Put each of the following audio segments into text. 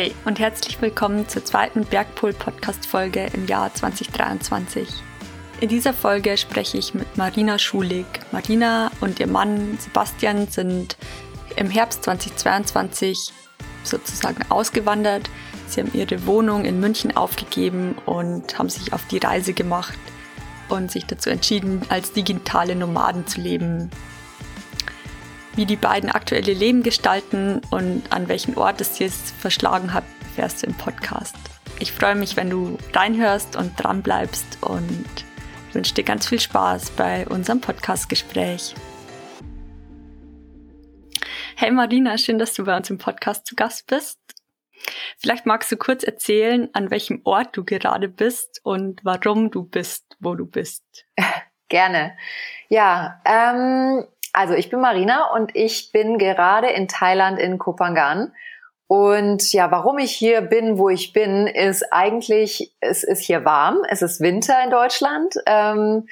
Hey und herzlich willkommen zur zweiten Bergpol-Podcast-Folge im Jahr 2023. In dieser Folge spreche ich mit Marina Schulig. Marina und ihr Mann Sebastian sind im Herbst 2022 sozusagen ausgewandert. Sie haben ihre Wohnung in München aufgegeben und haben sich auf die Reise gemacht und sich dazu entschieden, als digitale Nomaden zu leben. Wie die beiden aktuelle Leben gestalten und an welchen Ort es jetzt verschlagen hat, erfährst du im Podcast. Ich freue mich, wenn du reinhörst und dran bleibst und wünsche dir ganz viel Spaß bei unserem Podcast-Gespräch. Hey Marina, schön, dass du bei uns im Podcast zu Gast bist. Vielleicht magst du kurz erzählen, an welchem Ort du gerade bist und warum du bist, wo du bist. Gerne. Ja, ähm, also ich bin Marina und ich bin gerade in Thailand in Kopangan. Und ja, warum ich hier bin, wo ich bin, ist eigentlich, es ist hier warm, es ist Winter in Deutschland. Ähm,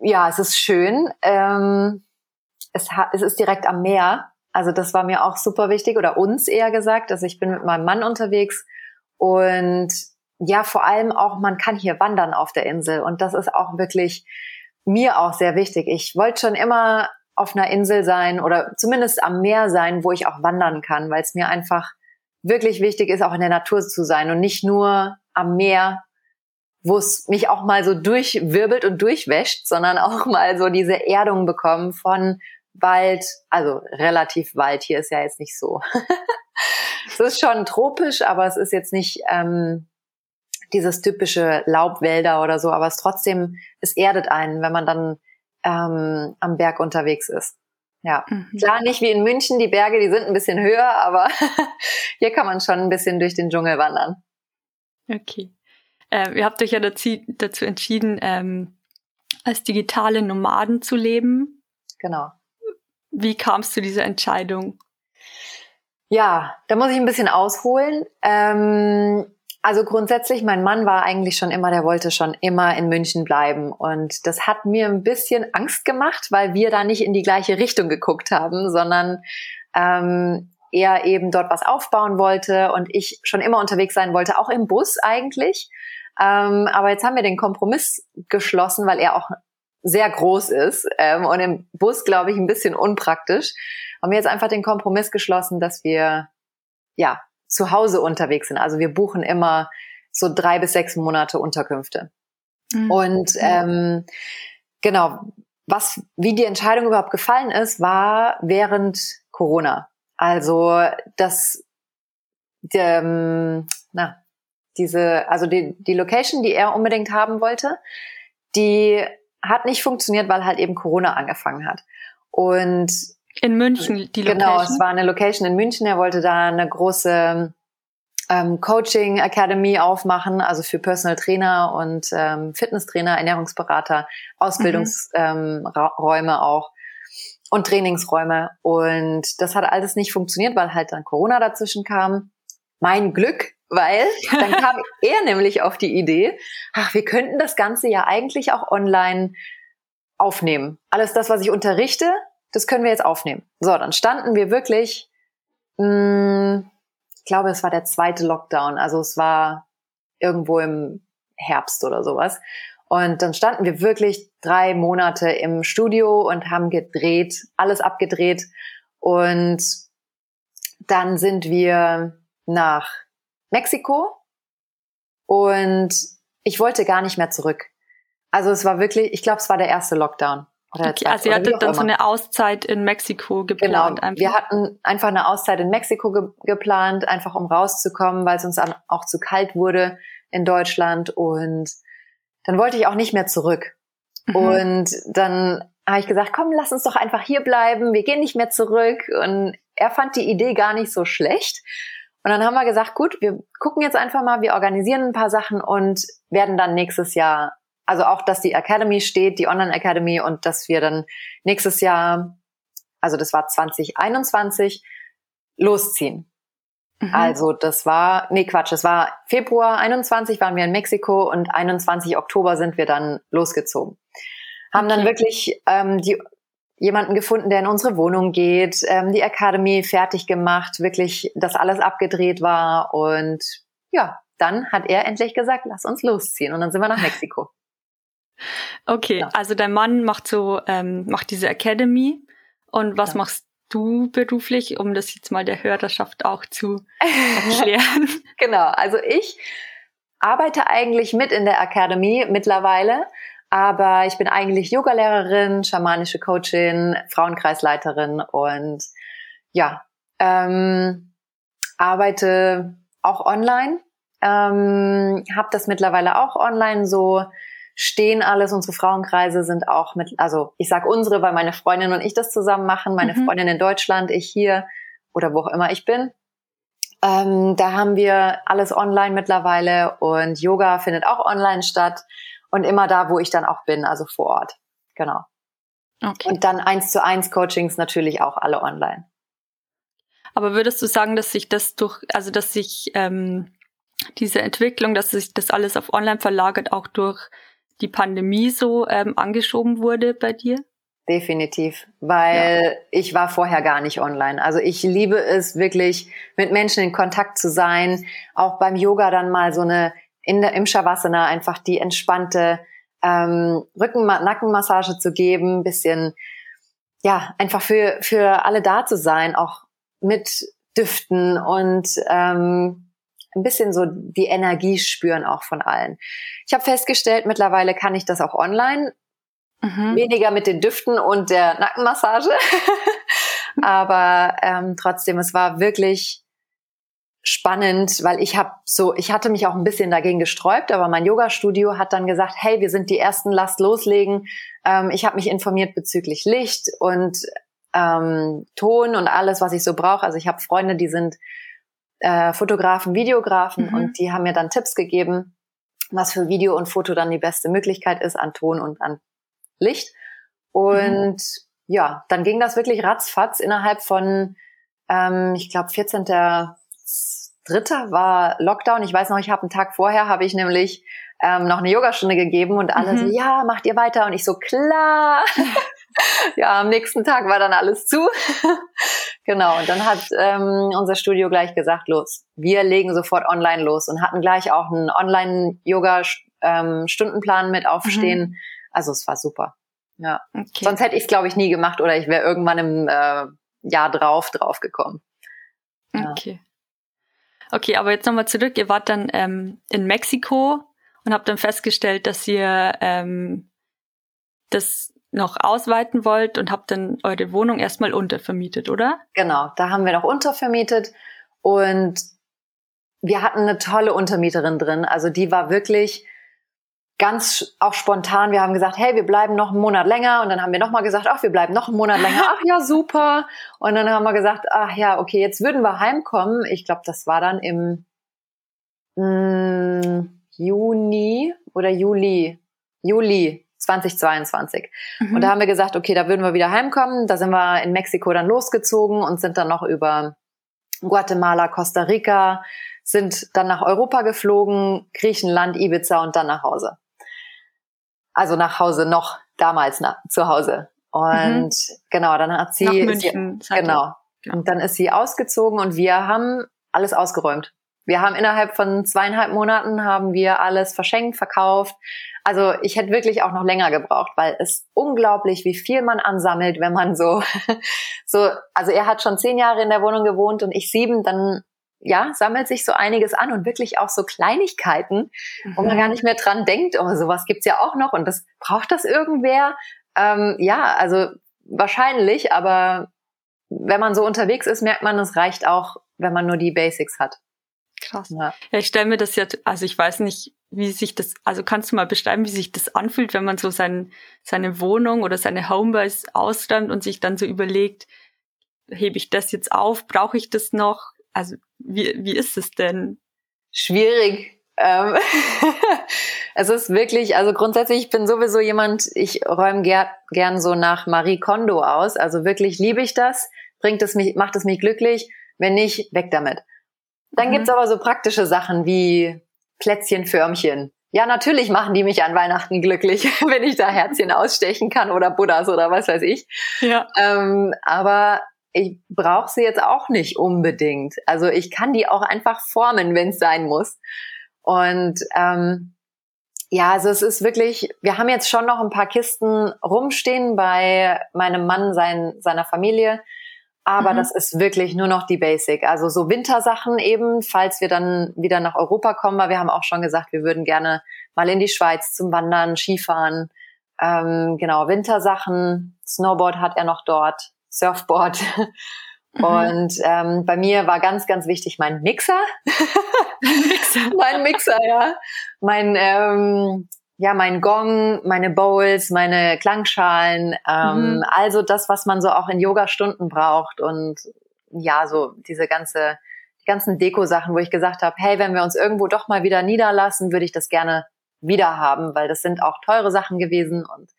ja, es ist schön. Ähm, es, es ist direkt am Meer. Also das war mir auch super wichtig oder uns eher gesagt. Also ich bin mit meinem Mann unterwegs und ja, vor allem auch, man kann hier wandern auf der Insel und das ist auch wirklich mir auch sehr wichtig. Ich wollte schon immer auf einer Insel sein oder zumindest am Meer sein, wo ich auch wandern kann, weil es mir einfach wirklich wichtig ist, auch in der Natur zu sein und nicht nur am Meer, wo es mich auch mal so durchwirbelt und durchwäscht, sondern auch mal so diese Erdung bekommen von Wald, also relativ Wald, hier ist ja jetzt nicht so. es ist schon tropisch, aber es ist jetzt nicht ähm, dieses typische Laubwälder oder so, aber es trotzdem, es erdet einen, wenn man dann ähm, am Berg unterwegs ist. Ja, mhm. klar nicht wie in München, die Berge, die sind ein bisschen höher, aber hier kann man schon ein bisschen durch den Dschungel wandern. Okay. Äh, ihr habt euch ja dazu, dazu entschieden, ähm, als digitale Nomaden zu leben. Genau. Wie kam es zu dieser Entscheidung? Ja, da muss ich ein bisschen ausholen. Ähm, also grundsätzlich, mein Mann war eigentlich schon immer, der wollte schon immer in München bleiben. Und das hat mir ein bisschen Angst gemacht, weil wir da nicht in die gleiche Richtung geguckt haben, sondern ähm, er eben dort was aufbauen wollte und ich schon immer unterwegs sein wollte, auch im Bus eigentlich. Ähm, aber jetzt haben wir den Kompromiss geschlossen, weil er auch sehr groß ist ähm, und im Bus, glaube ich, ein bisschen unpraktisch. Haben wir jetzt einfach den Kompromiss geschlossen, dass wir ja zu Hause unterwegs sind. Also wir buchen immer so drei bis sechs Monate Unterkünfte. Mhm. Und ähm, genau, was, wie die Entscheidung überhaupt gefallen ist, war während Corona. Also das, ähm, na, diese, also die, die Location, die er unbedingt haben wollte, die hat nicht funktioniert, weil halt eben Corona angefangen hat. Und in München, die Location? Genau, es war eine Location in München. Er wollte da eine große ähm, Coaching Academy aufmachen, also für Personal Trainer und ähm, Fitnesstrainer, Ernährungsberater, Ausbildungsräume mhm. ähm, auch und Trainingsräume. Und das hat alles nicht funktioniert, weil halt dann Corona dazwischen kam. Mein Glück, weil dann kam er nämlich auf die Idee, ach, wir könnten das Ganze ja eigentlich auch online aufnehmen. Alles das, was ich unterrichte, das können wir jetzt aufnehmen. So, dann standen wir wirklich, mh, hm, ich glaube, es war der zweite Lockdown, also es war irgendwo im Herbst oder sowas. Und dann standen wir wirklich drei Monate im Studio und haben gedreht, alles abgedreht. Und dann sind wir nach Mexiko und ich wollte gar nicht mehr zurück. Also es war wirklich, ich glaube, es war der erste Lockdown. Oder okay, also ihr hattet dann so eine Auszeit in Mexiko geplant. Genau, einfach. wir hatten einfach eine Auszeit in Mexiko ge geplant, einfach um rauszukommen, weil es uns dann auch zu kalt wurde in Deutschland und dann wollte ich auch nicht mehr zurück. Mhm. Und dann habe ich gesagt, komm, lass uns doch einfach hier bleiben, wir gehen nicht mehr zurück. Und er fand die Idee gar nicht so schlecht. Und dann haben wir gesagt, gut, wir gucken jetzt einfach mal, wir organisieren ein paar Sachen und werden dann nächstes Jahr also auch, dass die Academy steht, die Online Academy und dass wir dann nächstes Jahr, also das war 2021, losziehen. Mhm. Also das war, nee Quatsch, das war Februar 21 waren wir in Mexiko und 21 Oktober sind wir dann losgezogen. Haben okay. dann wirklich ähm, die jemanden gefunden, der in unsere Wohnung geht, ähm, die Academy fertig gemacht, wirklich, dass alles abgedreht war und ja, dann hat er endlich gesagt, lass uns losziehen und dann sind wir nach Mexiko. Okay, ja. also dein Mann macht so, ähm, macht diese Academy und was ja. machst du beruflich, um das jetzt mal der Hörerschaft auch zu erklären? genau, also ich arbeite eigentlich mit in der Academy mittlerweile, aber ich bin eigentlich Yogalehrerin, schamanische Coachin, Frauenkreisleiterin und ja, ähm, arbeite auch online, ähm, habe das mittlerweile auch online so stehen alles. Unsere Frauenkreise sind auch mit, also ich sag unsere, weil meine Freundin und ich das zusammen machen. Meine mhm. Freundin in Deutschland, ich hier oder wo auch immer ich bin. Ähm, da haben wir alles online mittlerweile und Yoga findet auch online statt und immer da, wo ich dann auch bin, also vor Ort. Genau. Okay. Und dann eins zu eins Coachings natürlich auch alle online. Aber würdest du sagen, dass sich das durch, also dass sich ähm, diese Entwicklung, dass sich das alles auf online verlagert, auch durch die Pandemie so ähm, angeschoben wurde bei dir? Definitiv, weil ja. ich war vorher gar nicht online. Also ich liebe es wirklich, mit Menschen in Kontakt zu sein, auch beim Yoga dann mal so eine in der im Shavasana einfach die entspannte ähm, Rücken Nackenmassage zu geben, bisschen ja einfach für für alle da zu sein, auch mit Düften und ähm, ein bisschen so die Energie spüren auch von allen. Ich habe festgestellt, mittlerweile kann ich das auch online. Mhm. Weniger mit den Düften und der Nackenmassage. Aber ähm, trotzdem, es war wirklich spannend, weil ich habe so, ich hatte mich auch ein bisschen dagegen gesträubt, aber mein Yoga-Studio hat dann gesagt, hey, wir sind die ersten, lasst loslegen. Ähm, ich habe mich informiert bezüglich Licht und ähm, Ton und alles, was ich so brauche. Also ich habe Freunde, die sind äh, Fotografen, Videografen mhm. und die haben mir dann Tipps gegeben, was für Video und Foto dann die beste Möglichkeit ist an Ton und an Licht. Und mhm. ja, dann ging das wirklich ratzfatz innerhalb von, ähm, ich glaube, 14. Dritter war Lockdown. Ich weiß noch, ich habe einen Tag vorher, habe ich nämlich ähm, noch eine Yogastunde gegeben und alle mhm. so, ja, macht ihr weiter? Und ich so, klar. ja, am nächsten Tag war dann alles zu. genau, und dann hat ähm, unser Studio gleich gesagt, los, wir legen sofort online los und hatten gleich auch einen Online-Yoga-Stundenplan ähm, mit aufstehen. Mhm. Also es war super. Ja. Okay. Sonst hätte ich es, glaube ich, nie gemacht oder ich wäre irgendwann im äh, Jahr drauf drauf gekommen. Ja. Okay. Okay, aber jetzt nochmal zurück. Ihr wart dann ähm, in Mexiko und habt dann festgestellt, dass ihr ähm, das noch ausweiten wollt und habt dann eure Wohnung erstmal untervermietet, oder? Genau, da haben wir noch untervermietet und wir hatten eine tolle Untermieterin drin. Also die war wirklich ganz auch spontan. Wir haben gesagt, hey, wir bleiben noch einen Monat länger. Und dann haben wir nochmal gesagt, ach, wir bleiben noch einen Monat länger. Ach ja, super. Und dann haben wir gesagt, ach ja, okay, jetzt würden wir heimkommen. Ich glaube, das war dann im mh, mm, Juni oder Juli. Juli 2022. Mhm. Und da haben wir gesagt, okay, da würden wir wieder heimkommen. Da sind wir in Mexiko dann losgezogen und sind dann noch über Guatemala, Costa Rica, sind dann nach Europa geflogen, Griechenland, Ibiza und dann nach Hause. Also nach Hause noch damals na, zu Hause. Und mhm. genau, dann hat sie, nach München, sie genau. genau. Und dann ist sie ausgezogen und wir haben alles ausgeräumt. Wir haben innerhalb von zweieinhalb Monaten haben wir alles verschenkt, verkauft, also ich hätte wirklich auch noch länger gebraucht, weil es unglaublich, wie viel man ansammelt, wenn man so, so, also er hat schon zehn Jahre in der Wohnung gewohnt und ich sieben, dann ja, sammelt sich so einiges an und wirklich auch so Kleinigkeiten, mhm. wo man mhm. gar nicht mehr dran denkt, oh, sowas gibt's ja auch noch und das braucht das irgendwer. Ähm, ja, also wahrscheinlich, aber wenn man so unterwegs ist, merkt man, es reicht auch, wenn man nur die Basics hat. Krass. Ja, ja ich stelle mir das jetzt, also ich weiß nicht, wie sich das, also kannst du mal beschreiben, wie sich das anfühlt, wenn man so sein, seine Wohnung oder seine Homebase ausräumt und sich dann so überlegt, hebe ich das jetzt auf, brauche ich das noch? Also wie, wie ist es denn? Schwierig. Ähm es ist wirklich, also grundsätzlich, ich bin sowieso jemand, ich räume ger gern so nach Marie Kondo aus. Also wirklich liebe ich das, bringt es mich, macht es mich glücklich. Wenn nicht, weg damit. Dann mhm. gibt's aber so praktische Sachen wie Plätzchenförmchen. ja, natürlich machen die mich an Weihnachten glücklich, wenn ich da Herzchen ausstechen kann oder Buddhas oder was weiß ich. Ja. Ähm, aber ich brauche sie jetzt auch nicht unbedingt. Also ich kann die auch einfach formen, wenn es sein muss. Und ähm, ja, also es ist wirklich, wir haben jetzt schon noch ein paar Kisten rumstehen bei meinem Mann, sein, seiner Familie. Aber mhm. das ist wirklich nur noch die Basic. Also so Wintersachen eben, falls wir dann wieder nach Europa kommen, weil wir haben auch schon gesagt, wir würden gerne mal in die Schweiz zum Wandern, Skifahren. Ähm, genau, Wintersachen, Snowboard hat er noch dort, Surfboard. Mhm. Und ähm, bei mir war ganz, ganz wichtig mein Mixer. Mixer. mein Mixer, ja. Mein ähm, ja, mein Gong, meine Bowls, meine Klangschalen, ähm, mhm. also das, was man so auch in Yoga-Stunden braucht und ja, so diese ganze, die ganzen Deko-Sachen, wo ich gesagt habe, hey, wenn wir uns irgendwo doch mal wieder niederlassen, würde ich das gerne wieder haben, weil das sind auch teure Sachen gewesen und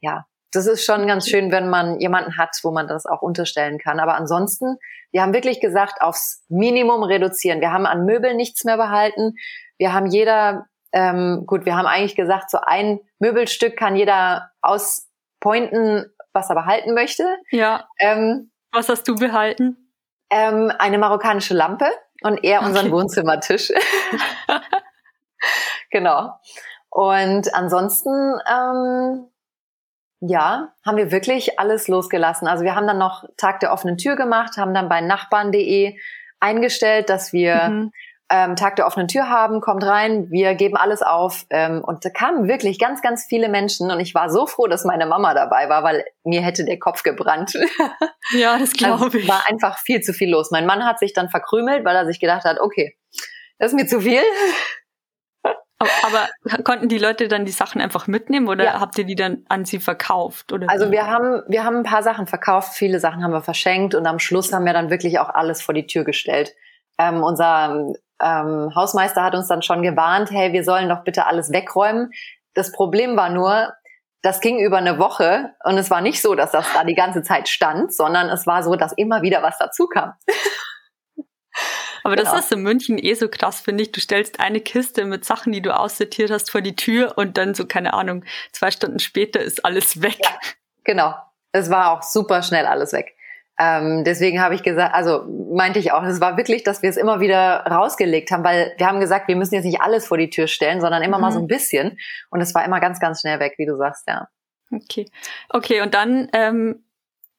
ja, das ist schon ganz schön, wenn man jemanden hat, wo man das auch unterstellen kann. Aber ansonsten, wir haben wirklich gesagt, aufs Minimum reduzieren. Wir haben an Möbeln nichts mehr behalten. Wir haben jeder ähm, gut, wir haben eigentlich gesagt, so ein Möbelstück kann jeder auspointen, was er behalten möchte. Ja. Ähm, was hast du behalten? Ähm, eine marokkanische Lampe und er unseren okay. Wohnzimmertisch. genau. Und ansonsten, ähm, ja, haben wir wirklich alles losgelassen. Also wir haben dann noch Tag der offenen Tür gemacht, haben dann bei nachbarn.de eingestellt, dass wir mhm ähm, Tag der offenen Tür haben, kommt rein, wir geben alles auf. Ähm, und da kamen wirklich ganz, ganz viele Menschen und ich war so froh, dass meine Mama dabei war, weil mir hätte der Kopf gebrannt. Ja, das glaube also, ich. War einfach viel zu viel los. Mein Mann hat sich dann verkrümelt, weil er sich gedacht hat, okay, das ist mir zu viel. Aber konnten die Leute dann die Sachen einfach mitnehmen oder ja. habt ihr die dann an sie verkauft? Oder also wir haben, wir haben ein paar Sachen verkauft, viele Sachen haben wir verschenkt und am Schluss haben wir dann wirklich auch alles vor die Tür gestellt. Ähm, unser ähm, Hausmeister hat uns dann schon gewarnt, hey, wir sollen doch bitte alles wegräumen. Das Problem war nur, das ging über eine Woche und es war nicht so, dass das da die ganze Zeit stand, sondern es war so, dass immer wieder was dazu kam. Aber genau. das ist in München eh so krass, finde ich. Du stellst eine Kiste mit Sachen, die du aussortiert hast, vor die Tür und dann so, keine Ahnung, zwei Stunden später ist alles weg. Ja, genau. Es war auch super schnell alles weg. Ähm, deswegen habe ich gesagt, also meinte ich auch, es war wirklich, dass wir es immer wieder rausgelegt haben, weil wir haben gesagt, wir müssen jetzt nicht alles vor die Tür stellen, sondern immer mhm. mal so ein bisschen. Und es war immer ganz, ganz schnell weg, wie du sagst, ja. Okay. Okay, und dann ähm,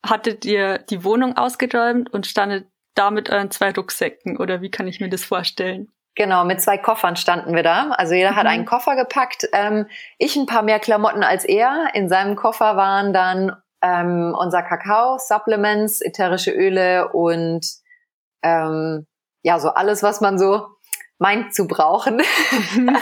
hattet ihr die Wohnung ausgeräumt und standet da mit euren zwei Rucksäcken oder wie kann ich mir das vorstellen? Genau, mit zwei Koffern standen wir da. Also jeder mhm. hat einen Koffer gepackt. Ähm, ich ein paar mehr Klamotten als er. In seinem Koffer waren dann ähm, unser Kakao, Supplements, ätherische Öle und ähm, ja, so alles, was man so meint zu brauchen.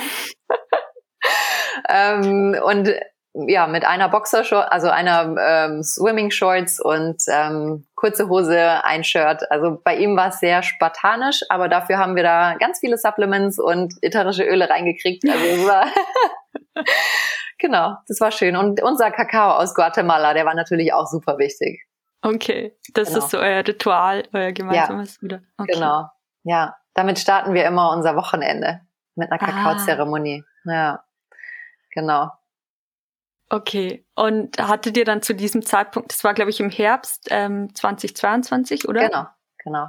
ähm, und ja, mit einer Boxershort, also einer ähm, Swimming Shorts und ähm, kurze Hose, ein Shirt. Also bei ihm war es sehr spartanisch, aber dafür haben wir da ganz viele Supplements und ätherische Öle reingekriegt. Also es war Genau, das war schön. Und unser Kakao aus Guatemala, der war natürlich auch super wichtig. Okay, das genau. ist so euer Ritual, euer gemeinsames, ja, oder? Okay. Genau, ja. Damit starten wir immer unser Wochenende mit einer. Kakaozeremonie. Ah. Ja, genau. Okay, und hattet ihr dann zu diesem Zeitpunkt, das war glaube ich im Herbst ähm, 2022, oder? Genau, genau.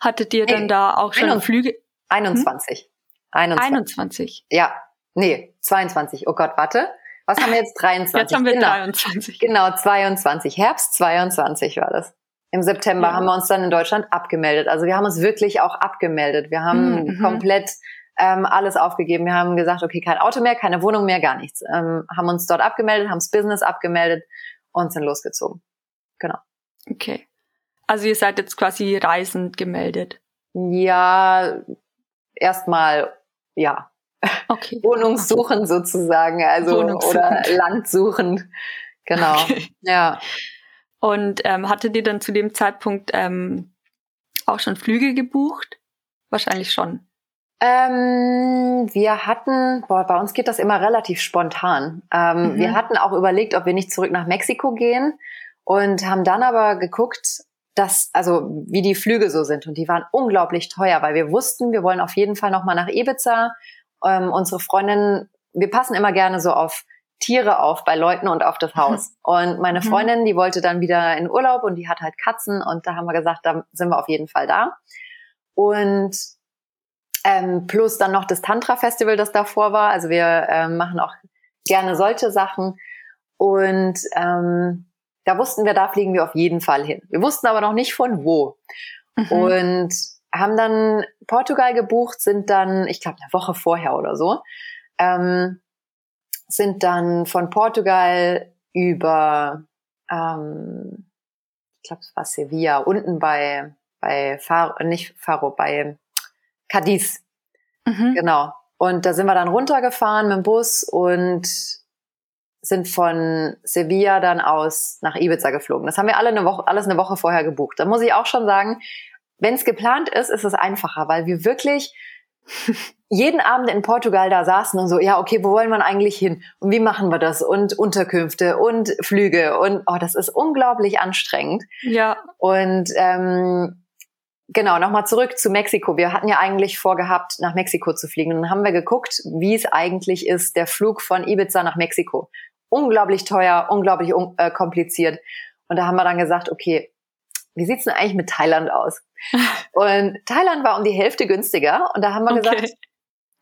Hattet ihr dann da auch schon 21, Flüge? 21. Hm? 21. 21. Ja, Nee, 22. Oh Gott, warte. Was haben wir jetzt? 23. Jetzt haben wir genau. 23. Genau, 22. Herbst 22 war das. Im September ja. haben wir uns dann in Deutschland abgemeldet. Also wir haben uns wirklich auch abgemeldet. Wir haben mhm. komplett ähm, alles aufgegeben. Wir haben gesagt, okay, kein Auto mehr, keine Wohnung mehr, gar nichts. Ähm, haben uns dort abgemeldet, haben das Business abgemeldet und sind losgezogen. Genau. Okay. Also ihr seid jetzt quasi reisend gemeldet. Ja, erstmal ja. Okay. Wohnungssuchen sozusagen, also Wohnungssuchen. oder Land suchen. Genau. Okay. Ja. Und ähm, hattet ihr dann zu dem Zeitpunkt ähm, auch schon Flüge gebucht? Wahrscheinlich schon. Ähm, wir hatten, boah, bei uns geht das immer relativ spontan. Ähm, mhm. Wir hatten auch überlegt, ob wir nicht zurück nach Mexiko gehen und haben dann aber geguckt, dass, also wie die Flüge so sind. Und die waren unglaublich teuer, weil wir wussten, wir wollen auf jeden Fall nochmal nach Ibiza ähm, unsere Freundin, wir passen immer gerne so auf Tiere auf bei Leuten und auf das Haus. Und meine mhm. Freundin, die wollte dann wieder in Urlaub und die hat halt Katzen und da haben wir gesagt, da sind wir auf jeden Fall da. Und ähm, plus dann noch das Tantra-Festival, das davor war. Also wir ähm, machen auch gerne solche Sachen. Und ähm, da wussten wir, da fliegen wir auf jeden Fall hin. Wir wussten aber noch nicht von wo. Mhm. Und haben dann Portugal gebucht, sind dann, ich glaube, eine Woche vorher oder so, ähm, sind dann von Portugal über, ähm, ich glaube, es war Sevilla, unten bei, bei Faro, nicht Faro, bei Cadiz. Mhm. Genau. Und da sind wir dann runtergefahren mit dem Bus und sind von Sevilla dann aus nach Ibiza geflogen. Das haben wir alle eine Woche, alles eine Woche vorher gebucht. Da muss ich auch schon sagen, wenn es geplant ist, ist es einfacher, weil wir wirklich jeden Abend in Portugal da saßen und so, ja, okay, wo wollen wir eigentlich hin? Und wie machen wir das? Und Unterkünfte und Flüge und oh, das ist unglaublich anstrengend. Ja. Und ähm, genau, nochmal zurück zu Mexiko. Wir hatten ja eigentlich vorgehabt, nach Mexiko zu fliegen. Und dann haben wir geguckt, wie es eigentlich ist, der Flug von Ibiza nach Mexiko. Unglaublich teuer, unglaublich un äh, kompliziert. Und da haben wir dann gesagt, okay, wie sieht's denn eigentlich mit Thailand aus? Und Thailand war um die Hälfte günstiger. Und da haben wir okay. gesagt,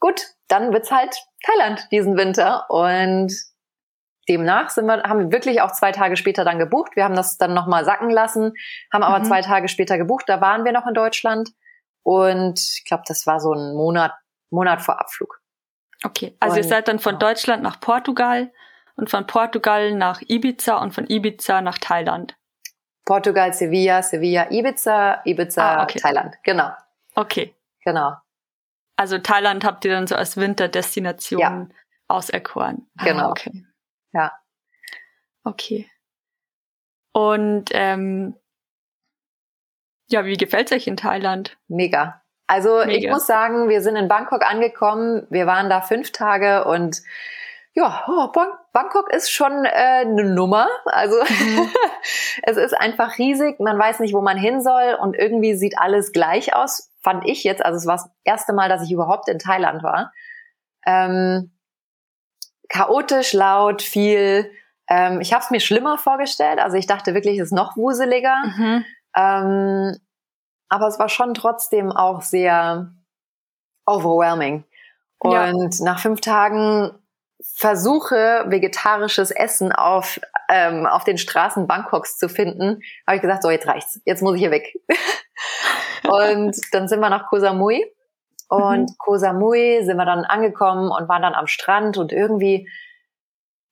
gut, dann wird's halt Thailand diesen Winter. Und demnach sind wir, haben wir wirklich auch zwei Tage später dann gebucht. Wir haben das dann nochmal sacken lassen, haben aber mhm. zwei Tage später gebucht. Da waren wir noch in Deutschland. Und ich glaube, das war so ein Monat, Monat vor Abflug. Okay, also und, ihr seid dann von ja. Deutschland nach Portugal und von Portugal nach Ibiza und von Ibiza nach Thailand. Portugal, Sevilla, Sevilla, Ibiza, Ibiza, ah, okay. Thailand. Genau. Okay. Genau. Also Thailand habt ihr dann so als Winterdestination ja. auserkoren. Ah, genau. Okay. Ja. Okay. Und ähm, ja, wie gefällt's euch in Thailand? Mega. Also Mega. ich muss sagen, wir sind in Bangkok angekommen. Wir waren da fünf Tage und ja, oh, Bangkok ist schon äh, eine Nummer. Also mhm. es ist einfach riesig. Man weiß nicht, wo man hin soll und irgendwie sieht alles gleich aus. Fand ich jetzt. Also es war das erste Mal, dass ich überhaupt in Thailand war. Ähm, chaotisch, laut, viel. Ähm, ich habe es mir schlimmer vorgestellt. Also ich dachte wirklich, es ist noch wuseliger. Mhm. Ähm, aber es war schon trotzdem auch sehr overwhelming. Und ja. nach fünf Tagen versuche, vegetarisches Essen auf, ähm, auf den Straßen Bangkoks zu finden, habe ich gesagt, so jetzt reicht's, jetzt muss ich hier weg. und dann sind wir nach Koh Samui und mhm. Koh Samui sind wir dann angekommen und waren dann am Strand und irgendwie,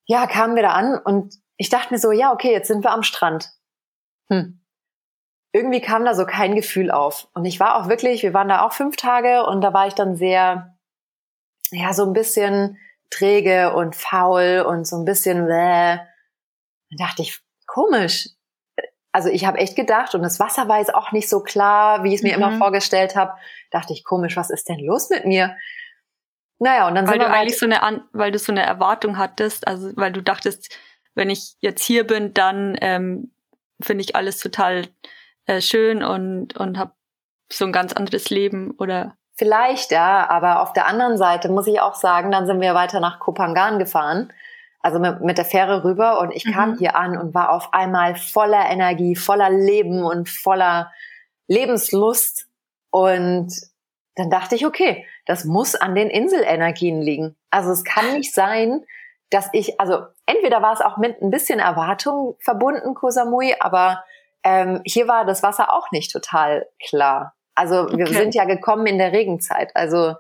ja, kamen wir da an und ich dachte mir so, ja, okay, jetzt sind wir am Strand. Hm. Irgendwie kam da so kein Gefühl auf. Und ich war auch wirklich, wir waren da auch fünf Tage und da war ich dann sehr, ja, so ein bisschen träge und faul und so ein bisschen, bäh. Dann dachte ich, komisch. Also ich habe echt gedacht, und das Wasser war jetzt auch nicht so klar, wie ich es mir mhm. immer vorgestellt habe. Dachte ich, komisch, was ist denn los mit mir? Naja, und dann weil sind du wir eigentlich so eine An weil du so eine Erwartung hattest, also weil du dachtest, wenn ich jetzt hier bin, dann ähm, finde ich alles total äh, schön und und habe so ein ganz anderes Leben oder Vielleicht, ja, aber auf der anderen Seite muss ich auch sagen, dann sind wir weiter nach Kopangan gefahren, also mit, mit der Fähre rüber und ich mhm. kam hier an und war auf einmal voller Energie, voller Leben und voller Lebenslust und dann dachte ich, okay, das muss an den Inselenergien liegen. Also es kann nicht sein, dass ich, also entweder war es auch mit ein bisschen Erwartung verbunden, Kosamui, aber ähm, hier war das Wasser auch nicht total klar. Also wir okay. sind ja gekommen in der Regenzeit. Also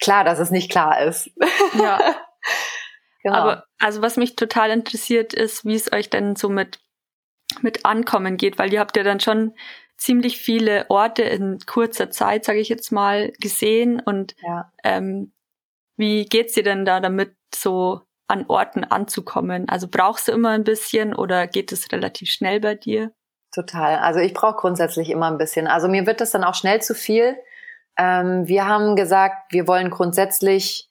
klar, dass es nicht klar ist. Ja. genau. Aber also was mich total interessiert ist, wie es euch denn so mit mit Ankommen geht, weil ihr habt ja dann schon ziemlich viele Orte in kurzer Zeit, sage ich jetzt mal, gesehen und ja. ähm, wie geht's dir denn da damit, so an Orten anzukommen? Also brauchst du immer ein bisschen oder geht es relativ schnell bei dir? Total. Also ich brauche grundsätzlich immer ein bisschen. Also mir wird das dann auch schnell zu viel. Ähm, wir haben gesagt, wir wollen grundsätzlich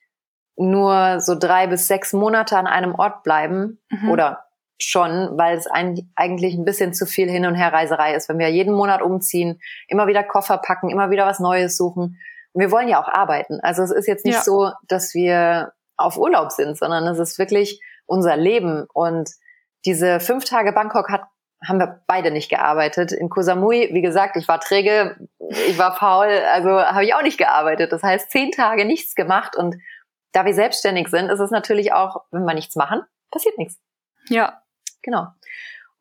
nur so drei bis sechs Monate an einem Ort bleiben mhm. oder schon, weil es ein, eigentlich ein bisschen zu viel Hin- und Herreiserei ist, wenn wir jeden Monat umziehen, immer wieder Koffer packen, immer wieder was Neues suchen. wir wollen ja auch arbeiten. Also es ist jetzt nicht ja. so, dass wir auf Urlaub sind, sondern es ist wirklich unser Leben. Und diese fünf Tage Bangkok hat, haben wir beide nicht gearbeitet. In Koh Samui, wie gesagt, ich war träge, ich war faul, also habe ich auch nicht gearbeitet. Das heißt, zehn Tage nichts gemacht. Und da wir selbstständig sind, ist es natürlich auch, wenn wir nichts machen, passiert nichts. Ja. Genau.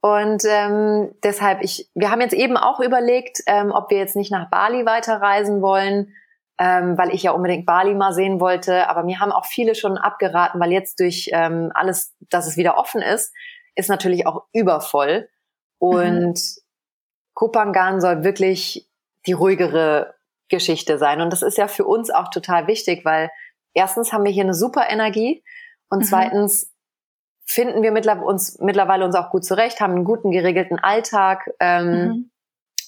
Und ähm, deshalb, ich, wir haben jetzt eben auch überlegt, ähm, ob wir jetzt nicht nach Bali weiterreisen wollen, ähm, weil ich ja unbedingt Bali mal sehen wollte. Aber mir haben auch viele schon abgeraten, weil jetzt durch ähm, alles, dass es wieder offen ist, ist natürlich auch übervoll. Und mhm. Kopangan soll wirklich die ruhigere Geschichte sein. Und das ist ja für uns auch total wichtig, weil erstens haben wir hier eine super Energie und mhm. zweitens finden wir mittler uns mittlerweile uns auch gut zurecht, haben einen guten geregelten Alltag ähm, mhm.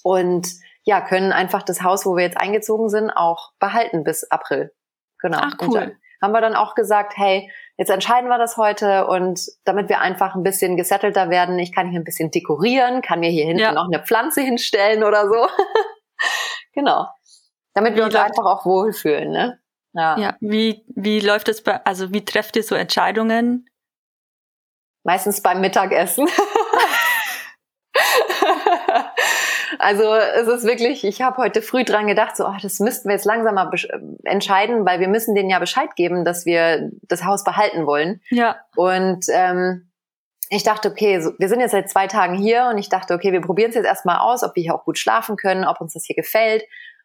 und ja können einfach das Haus, wo wir jetzt eingezogen sind, auch behalten bis April. Genau. Ach, cool. Und haben wir dann auch gesagt, hey, jetzt entscheiden wir das heute und damit wir einfach ein bisschen gesettelter werden, ich kann hier ein bisschen dekorieren, kann mir hier hinten ja. noch eine Pflanze hinstellen oder so. genau. Damit wir uns einfach auch wohlfühlen, ne? Ja. ja. Wie, wie läuft es bei, also wie trefft ihr so Entscheidungen? Meistens beim Mittagessen. also es ist wirklich, ich habe heute früh dran gedacht, so, oh, das müssten wir jetzt langsam mal entscheiden, weil wir müssen denen ja Bescheid geben, dass wir das Haus behalten wollen. Ja. Und ähm, ich dachte, okay, so, wir sind jetzt seit zwei Tagen hier und ich dachte, okay, wir probieren es jetzt erstmal aus, ob wir hier auch gut schlafen können, ob uns das hier gefällt,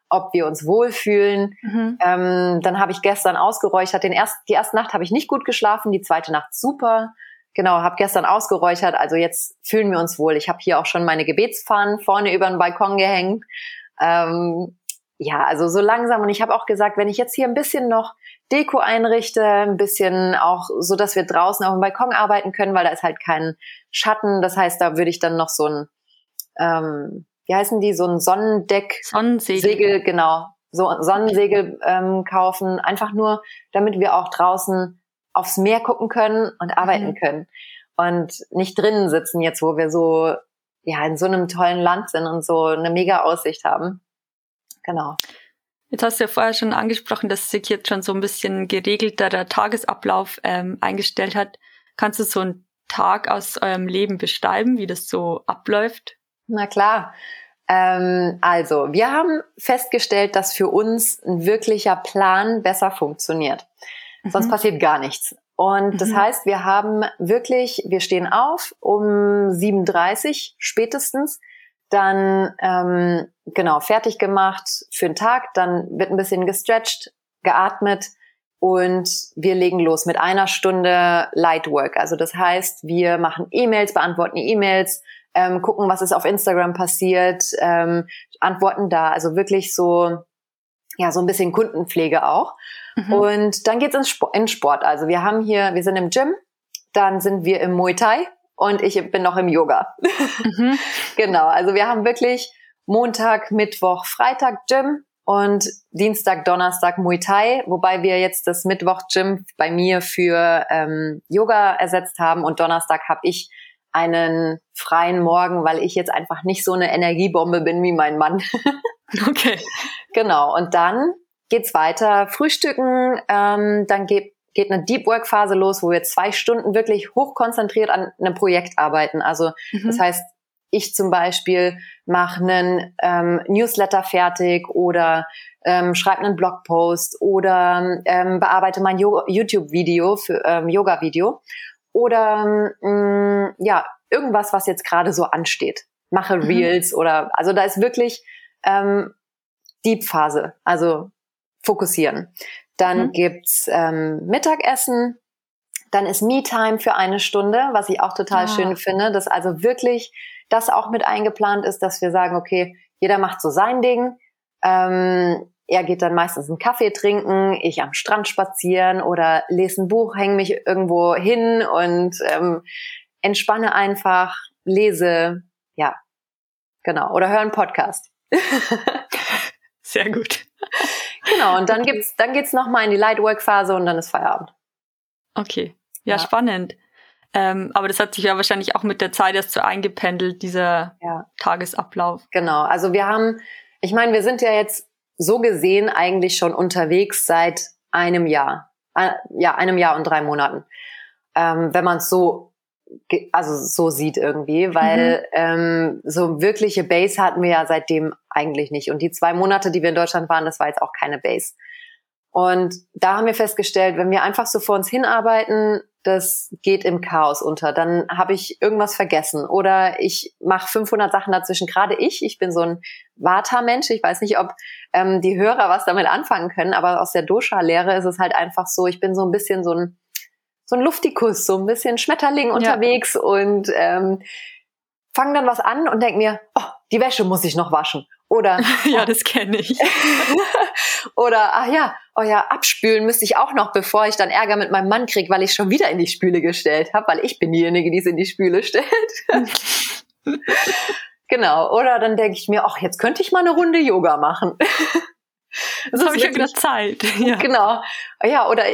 ob wir uns wohlfühlen. Mhm. Ähm, dann habe ich gestern ausgeräuchert. Den erst, die erste Nacht habe ich nicht gut geschlafen, die zweite Nacht super. Genau, habe gestern ausgeräuchert, also jetzt fühlen wir uns wohl. Ich habe hier auch schon meine Gebetsfahnen vorne über den Balkon gehängt. Ähm, ja, also so langsam. Und ich habe auch gesagt, wenn ich jetzt hier ein bisschen noch Deko einrichte, ein bisschen auch so, dass wir draußen auf dem Balkon arbeiten können, weil da ist halt kein Schatten. Das heißt, da würde ich dann noch so ein, ähm, wie heißen die, so ein Sonnendeck, Sonnensegel, Segel, genau, so Sonnensegel ähm, kaufen, einfach nur, damit wir auch draußen aufs Meer gucken können und arbeiten mhm. können. Und nicht drinnen sitzen jetzt, wo wir so, ja, in so einem tollen Land sind und so eine mega Aussicht haben. Genau. Jetzt hast du ja vorher schon angesprochen, dass sich jetzt schon so ein bisschen geregelterer Tagesablauf ähm, eingestellt hat. Kannst du so einen Tag aus eurem Leben beschreiben, wie das so abläuft? Na klar. Ähm, also, wir haben festgestellt, dass für uns ein wirklicher Plan besser funktioniert. Sonst mhm. passiert gar nichts. Und das mhm. heißt, wir haben wirklich, wir stehen auf um 7.30 spätestens, dann ähm, genau fertig gemacht für den Tag, dann wird ein bisschen gestretched, geatmet und wir legen los mit einer Stunde Lightwork. Also das heißt, wir machen E-Mails, beantworten E-Mails, ähm, gucken, was ist auf Instagram passiert, ähm, antworten da. Also wirklich so, ja, so ein bisschen Kundenpflege auch. Mhm. Und dann geht's ins Sport, in Sport. Also wir haben hier, wir sind im Gym, dann sind wir im Muay Thai und ich bin noch im Yoga. Mhm. genau. Also wir haben wirklich Montag, Mittwoch, Freitag Gym und Dienstag, Donnerstag Muay Thai, wobei wir jetzt das Mittwoch Gym bei mir für ähm, Yoga ersetzt haben und Donnerstag habe ich einen freien Morgen, weil ich jetzt einfach nicht so eine Energiebombe bin wie mein Mann. okay. Genau. Und dann geht's weiter. Frühstücken, ähm, dann geht, geht eine Deep Work Phase los, wo wir zwei Stunden wirklich hochkonzentriert an einem Projekt arbeiten. Also mhm. das heißt, ich zum Beispiel mache einen ähm, Newsletter fertig oder ähm, schreibe einen Blogpost oder ähm, bearbeite mein YouTube-Video für ähm, Yoga-Video oder ähm, ja irgendwas, was jetzt gerade so ansteht. Mache mhm. Reels mhm. oder also da ist wirklich ähm, Deep Phase. Also fokussieren. Dann mhm. gibt's ähm, Mittagessen, dann ist Me-Time für eine Stunde, was ich auch total ah. schön finde, dass also wirklich das auch mit eingeplant ist, dass wir sagen, okay, jeder macht so sein Ding. Ähm, er geht dann meistens einen Kaffee trinken, ich am Strand spazieren oder lese ein Buch, hänge mich irgendwo hin und ähm, entspanne einfach, lese, ja, genau, oder höre einen Podcast. Sehr gut. Genau, und dann gibt's, dann geht's nochmal in die Lightwork-Phase und dann ist Feierabend. Okay. Ja, ja. spannend. Ähm, aber das hat sich ja wahrscheinlich auch mit der Zeit erst so eingependelt, dieser ja. Tagesablauf. Genau. Also wir haben, ich meine, wir sind ja jetzt so gesehen eigentlich schon unterwegs seit einem Jahr. Äh, ja, einem Jahr und drei Monaten. Ähm, wenn man es so, also so sieht irgendwie, weil mhm. ähm, so wirkliche Base hatten wir ja seitdem eigentlich nicht. Und die zwei Monate, die wir in Deutschland waren, das war jetzt auch keine Base. Und da haben wir festgestellt, wenn wir einfach so vor uns hinarbeiten, das geht im Chaos unter. Dann habe ich irgendwas vergessen oder ich mache 500 Sachen dazwischen. Gerade ich, ich bin so ein Vata-Mensch. Ich weiß nicht, ob ähm, die Hörer was damit anfangen können, aber aus der Dosha-Lehre ist es halt einfach so, ich bin so ein bisschen so ein, so ein Luftikus, so ein bisschen Schmetterling unterwegs ja. und ähm, fange dann was an und denk mir, oh, die Wäsche muss ich noch waschen. Oder ja, das kenne ich. oder ach ja, oh ja, abspülen müsste ich auch noch, bevor ich dann Ärger mit meinem Mann krieg, weil ich schon wieder in die Spüle gestellt habe, weil ich bin diejenige, die es in die Spüle stellt. genau. Oder dann denke ich mir, ach, jetzt könnte ich mal eine Runde Yoga machen. Das, habe ich ja gerade Zeit. Ja. Genau. Ja, oder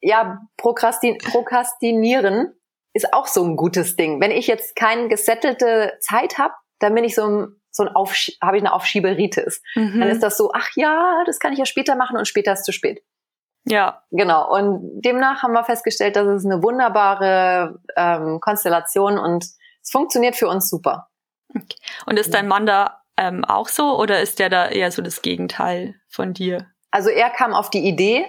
ja, Prokrastin Prokrastinieren ist auch so ein gutes Ding. Wenn ich jetzt keine gesettelte Zeit habe, dann bin ich so ein so ein Aufsch habe ich eine Aufschieberitis. Mhm. Dann ist das so, ach ja, das kann ich ja später machen und später ist zu spät. Ja. Genau. Und demnach haben wir festgestellt, dass es eine wunderbare ähm, Konstellation und es funktioniert für uns super. Okay. Und ist dein Mann da ähm, auch so oder ist der da eher so das Gegenteil von dir? Also er kam auf die Idee.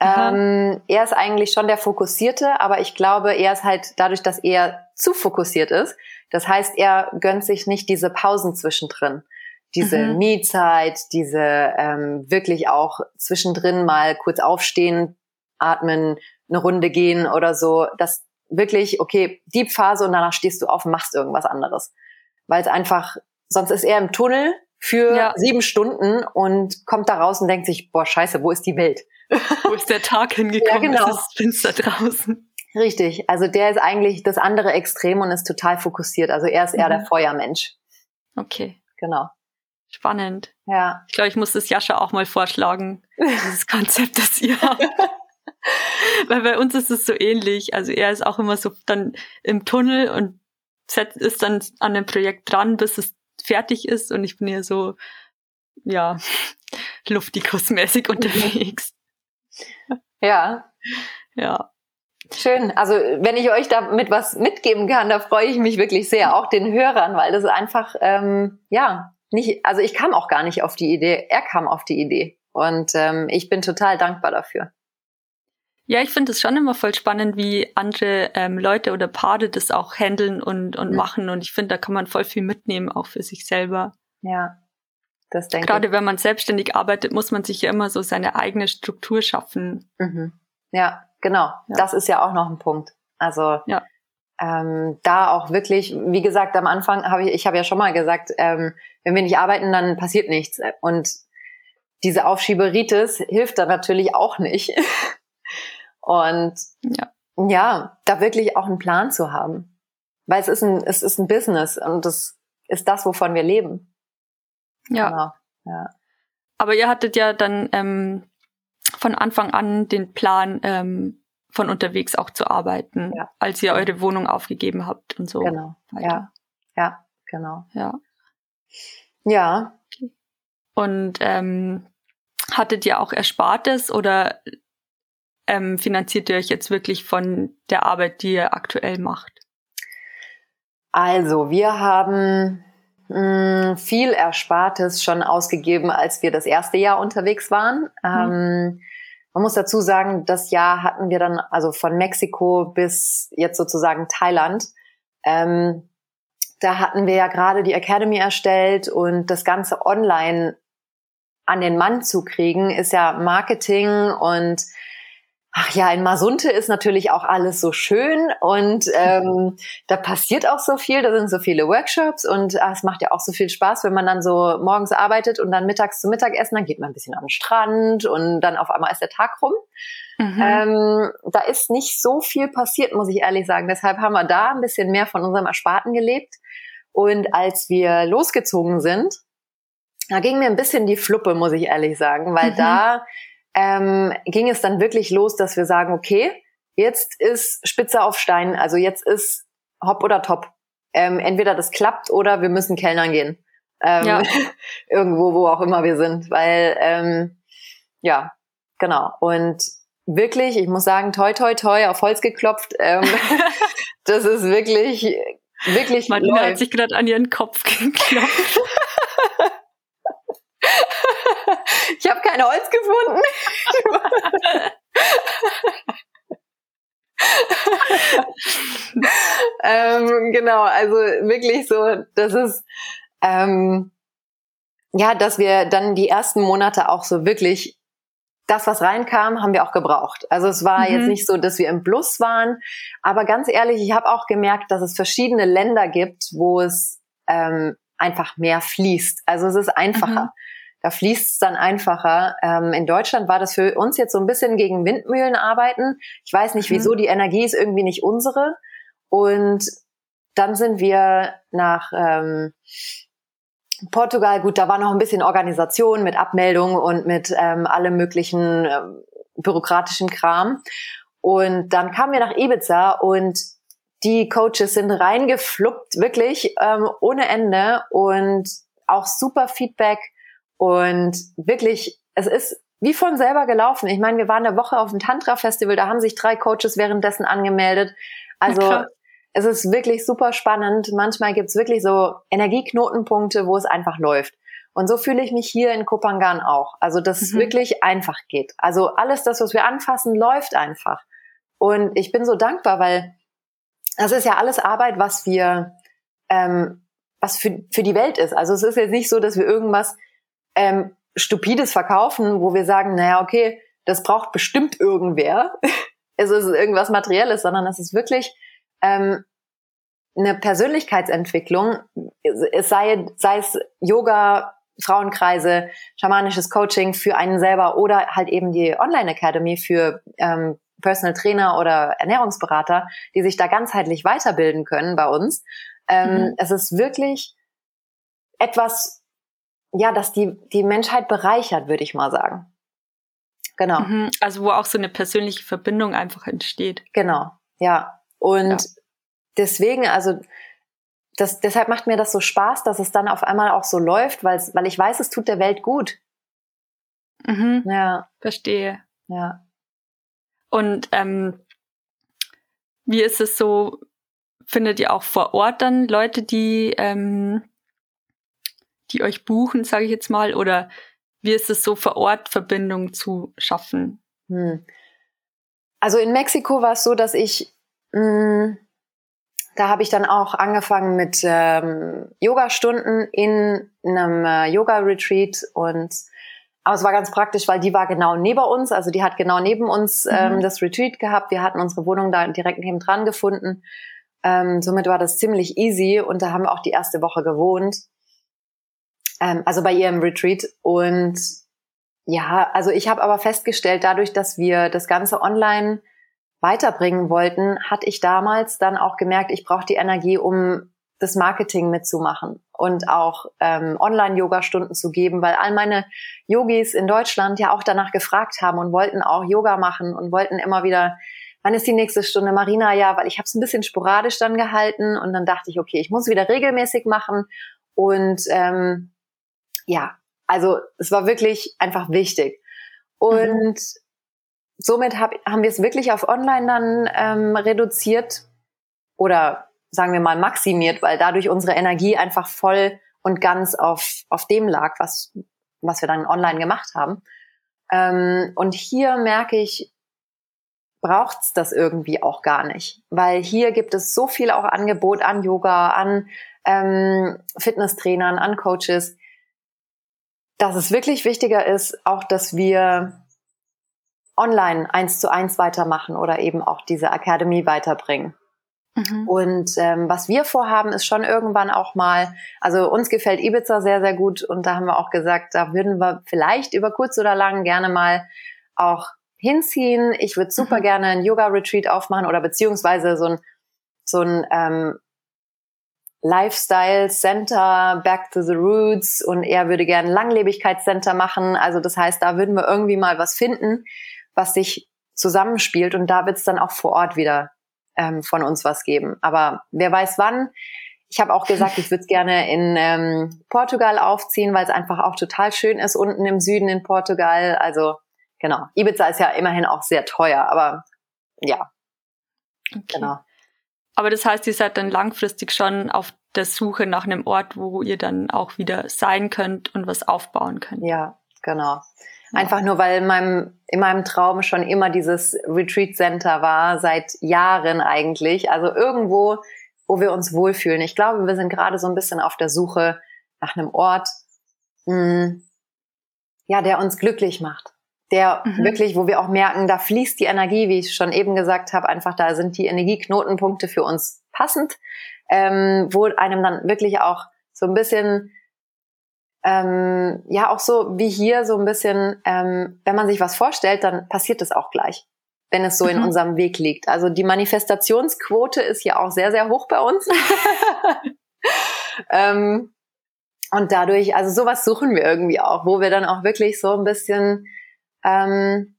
Ähm, er ist eigentlich schon der Fokussierte, aber ich glaube, er ist halt dadurch, dass er zu fokussiert ist, das heißt, er gönnt sich nicht diese Pausen zwischendrin. Diese mhm. Me-Zeit, diese ähm, wirklich auch zwischendrin mal kurz aufstehen, atmen, eine Runde gehen oder so. Das wirklich, okay, Deep Phase und danach stehst du auf und machst irgendwas anderes. Weil es einfach, sonst ist er im Tunnel für ja. sieben Stunden und kommt da raus und denkt sich, boah, scheiße, wo ist die Welt? Wo ist der Tag hingekommen? Ja, genau. Es ist finster draußen. Richtig. Also der ist eigentlich das andere Extrem und ist total fokussiert. Also er ist eher mhm. der Feuermensch. Okay. Genau. Spannend. Ja. Ich glaube, ich muss das Jascha auch mal vorschlagen, dieses Konzept, das ihr habt. Weil bei uns ist es so ähnlich. Also er ist auch immer so dann im Tunnel und ist dann an dem Projekt dran, bis es fertig ist und ich bin hier so, ja, luftikusmäßig unterwegs. Ja. Ja. Schön. Also wenn ich euch damit was mitgeben kann, da freue ich mich wirklich sehr, auch den Hörern, weil das einfach, ähm, ja, nicht, also ich kam auch gar nicht auf die Idee, er kam auf die Idee. Und ähm, ich bin total dankbar dafür. Ja, ich finde es schon immer voll spannend, wie andere ähm, Leute oder Paare das auch handeln und, und mhm. machen. Und ich finde, da kann man voll viel mitnehmen, auch für sich selber. Ja, das denke Gerade ich. wenn man selbstständig arbeitet, muss man sich ja immer so seine eigene Struktur schaffen. Mhm. Ja, genau. Ja. Das ist ja auch noch ein Punkt. Also ja. ähm, da auch wirklich, wie gesagt, am Anfang habe ich, ich habe ja schon mal gesagt, ähm, wenn wir nicht arbeiten, dann passiert nichts. Und diese Aufschieberitis hilft dann natürlich auch nicht. Und ja. ja, da wirklich auch einen Plan zu haben. Weil es ist ein, es ist ein Business und das ist das, wovon wir leben. Ja. Genau. ja. Aber ihr hattet ja dann ähm, von Anfang an den Plan, ähm, von unterwegs auch zu arbeiten, ja. als ihr eure Wohnung aufgegeben habt und so. Genau. Weiter. Ja. Ja, genau. Ja. Ja. Und ähm, hattet ihr auch Erspartes oder ähm, finanziert ihr euch jetzt wirklich von der Arbeit, die ihr aktuell macht? Also, wir haben viel Erspartes schon ausgegeben, als wir das erste Jahr unterwegs waren. Mhm. Ähm, man muss dazu sagen, das Jahr hatten wir dann also von Mexiko bis jetzt sozusagen Thailand. Ähm, da hatten wir ja gerade die Academy erstellt und das Ganze online an den Mann zu kriegen, ist ja Marketing und ach ja, in Masunte ist natürlich auch alles so schön und ähm, da passiert auch so viel, da sind so viele Workshops und ach, es macht ja auch so viel Spaß, wenn man dann so morgens arbeitet und dann mittags zum Mittagessen, dann geht man ein bisschen am Strand und dann auf einmal ist der Tag rum. Mhm. Ähm, da ist nicht so viel passiert, muss ich ehrlich sagen. Deshalb haben wir da ein bisschen mehr von unserem Ersparten gelebt. Und als wir losgezogen sind, da ging mir ein bisschen die Fluppe, muss ich ehrlich sagen, weil mhm. da ähm, ging es dann wirklich los, dass wir sagen, okay, jetzt ist Spitze auf Stein, also jetzt ist Hopp oder Top. Ähm, entweder das klappt oder wir müssen Kellnern gehen. Ähm, ja. irgendwo, wo auch immer wir sind. Weil, ähm, ja, genau. Und wirklich, ich muss sagen, toi, toi, toi, auf Holz geklopft. Ähm, das ist wirklich, wirklich. Martina hat sich gerade an ihren Kopf geklopft. Ich habe kein Holz gefunden. ähm, genau, also wirklich so, das ist ähm, ja, dass wir dann die ersten Monate auch so wirklich das, was reinkam, haben wir auch gebraucht. Also es war mhm. jetzt nicht so, dass wir im Plus waren, aber ganz ehrlich, ich habe auch gemerkt, dass es verschiedene Länder gibt, wo es ähm, einfach mehr fließt. Also es ist einfacher. Mhm. Da fließt es dann einfacher. Ähm, in Deutschland war das für uns jetzt so ein bisschen gegen Windmühlen arbeiten. Ich weiß nicht, mhm. wieso. Die Energie ist irgendwie nicht unsere. Und dann sind wir nach ähm, Portugal, gut, da war noch ein bisschen Organisation mit Abmeldung und mit ähm, allem möglichen ähm, bürokratischen Kram. Und dann kamen wir nach Ibiza und die Coaches sind reingefluppt, wirklich ähm, ohne Ende und auch super Feedback und wirklich, es ist wie von selber gelaufen. Ich meine, wir waren eine Woche auf dem Tantra-Festival, da haben sich drei Coaches währenddessen angemeldet. Also es ist wirklich super spannend. Manchmal gibt's wirklich so Energieknotenpunkte, wo es einfach läuft. Und so fühle ich mich hier in Kopangan auch. Also, dass mhm. es wirklich einfach geht. Also alles das, was wir anfassen, läuft einfach. Und ich bin so dankbar, weil das ist ja alles Arbeit, was wir, ähm, was für, für die Welt ist. Also es ist jetzt nicht so, dass wir irgendwas ähm, Stupides verkaufen, wo wir sagen, naja, okay, das braucht bestimmt irgendwer. es ist irgendwas Materielles, sondern es ist wirklich ähm, eine Persönlichkeitsentwicklung, es sei, sei es Yoga, Frauenkreise, schamanisches Coaching für einen selber oder halt eben die Online Academy für ähm, Personal Trainer oder Ernährungsberater, die sich da ganzheitlich weiterbilden können bei uns. Ähm, mhm. Es ist wirklich etwas, ja, das die, die Menschheit bereichert, würde ich mal sagen. Genau. Mhm. Also wo auch so eine persönliche Verbindung einfach entsteht. Genau, ja. Und ja. deswegen, also das, deshalb macht mir das so Spaß, dass es dann auf einmal auch so läuft, weil, weil ich weiß, es tut der Welt gut. Mhm. Ja. Verstehe. Ja. Und ähm, wie ist es so? Findet ihr auch vor Ort dann Leute, die ähm, die euch buchen, sage ich jetzt mal, oder wie ist es so vor Ort Verbindung zu schaffen? Hm. Also in Mexiko war es so, dass ich Mm, da habe ich dann auch angefangen mit ähm, Yoga-Stunden in einem äh, Yoga-Retreat und aber es war ganz praktisch, weil die war genau neben uns, also die hat genau neben uns ähm, mhm. das Retreat gehabt. Wir hatten unsere Wohnung da direkt neben dran gefunden. Ähm, somit war das ziemlich easy und da haben wir auch die erste Woche gewohnt. Ähm, also bei ihrem Retreat und ja, also ich habe aber festgestellt, dadurch, dass wir das Ganze online weiterbringen wollten, hatte ich damals dann auch gemerkt, ich brauche die Energie, um das Marketing mitzumachen und auch ähm, Online-Yoga-Stunden zu geben, weil all meine Yogis in Deutschland ja auch danach gefragt haben und wollten auch Yoga machen und wollten immer wieder, wann ist die nächste Stunde? Marina, ja, weil ich habe es ein bisschen sporadisch dann gehalten und dann dachte ich, okay, ich muss wieder regelmäßig machen und ähm, ja, also es war wirklich einfach wichtig. Und mhm somit hab, haben wir es wirklich auf Online dann ähm, reduziert oder sagen wir mal maximiert, weil dadurch unsere Energie einfach voll und ganz auf, auf dem lag, was, was wir dann online gemacht haben. Ähm, und hier merke ich, braucht's das irgendwie auch gar nicht, weil hier gibt es so viel auch Angebot an Yoga, an ähm, Fitnesstrainern, an Coaches, dass es wirklich wichtiger ist, auch dass wir online eins zu eins weitermachen oder eben auch diese Academy weiterbringen. Mhm. Und ähm, was wir vorhaben, ist schon irgendwann auch mal, also uns gefällt Ibiza sehr, sehr gut und da haben wir auch gesagt, da würden wir vielleicht über kurz oder lang gerne mal auch hinziehen. Ich würde super mhm. gerne ein Yoga-Retreat aufmachen oder beziehungsweise so ein, so ein ähm, Lifestyle Center, Back to the Roots und er würde gerne Langlebigkeitscenter machen. Also das heißt, da würden wir irgendwie mal was finden, was sich zusammenspielt und da wird es dann auch vor Ort wieder ähm, von uns was geben. Aber wer weiß wann. ich habe auch gesagt, ich würde es gerne in ähm, Portugal aufziehen, weil es einfach auch total schön ist unten im Süden in Portugal. Also genau, Ibiza ist ja immerhin auch sehr teuer, aber ja, okay. genau. Aber das heißt, ihr seid dann langfristig schon auf der Suche nach einem Ort, wo ihr dann auch wieder sein könnt und was aufbauen könnt. Ja, genau. Einfach nur, weil in meinem, in meinem Traum schon immer dieses Retreat Center war, seit Jahren eigentlich. Also irgendwo, wo wir uns wohlfühlen. Ich glaube, wir sind gerade so ein bisschen auf der Suche nach einem Ort, mh, hm, ja, der uns glücklich macht. Der mhm. wirklich, wo wir auch merken, da fließt die Energie, wie ich schon eben gesagt habe, einfach da sind die Energieknotenpunkte für uns passend, ähm, wo einem dann wirklich auch so ein bisschen ähm, ja auch so wie hier so ein bisschen, ähm, wenn man sich was vorstellt, dann passiert es auch gleich, wenn es so mhm. in unserem Weg liegt. Also die Manifestationsquote ist hier auch sehr, sehr hoch bei uns. ähm, und dadurch, also sowas suchen wir irgendwie auch, wo wir dann auch wirklich so ein bisschen ähm,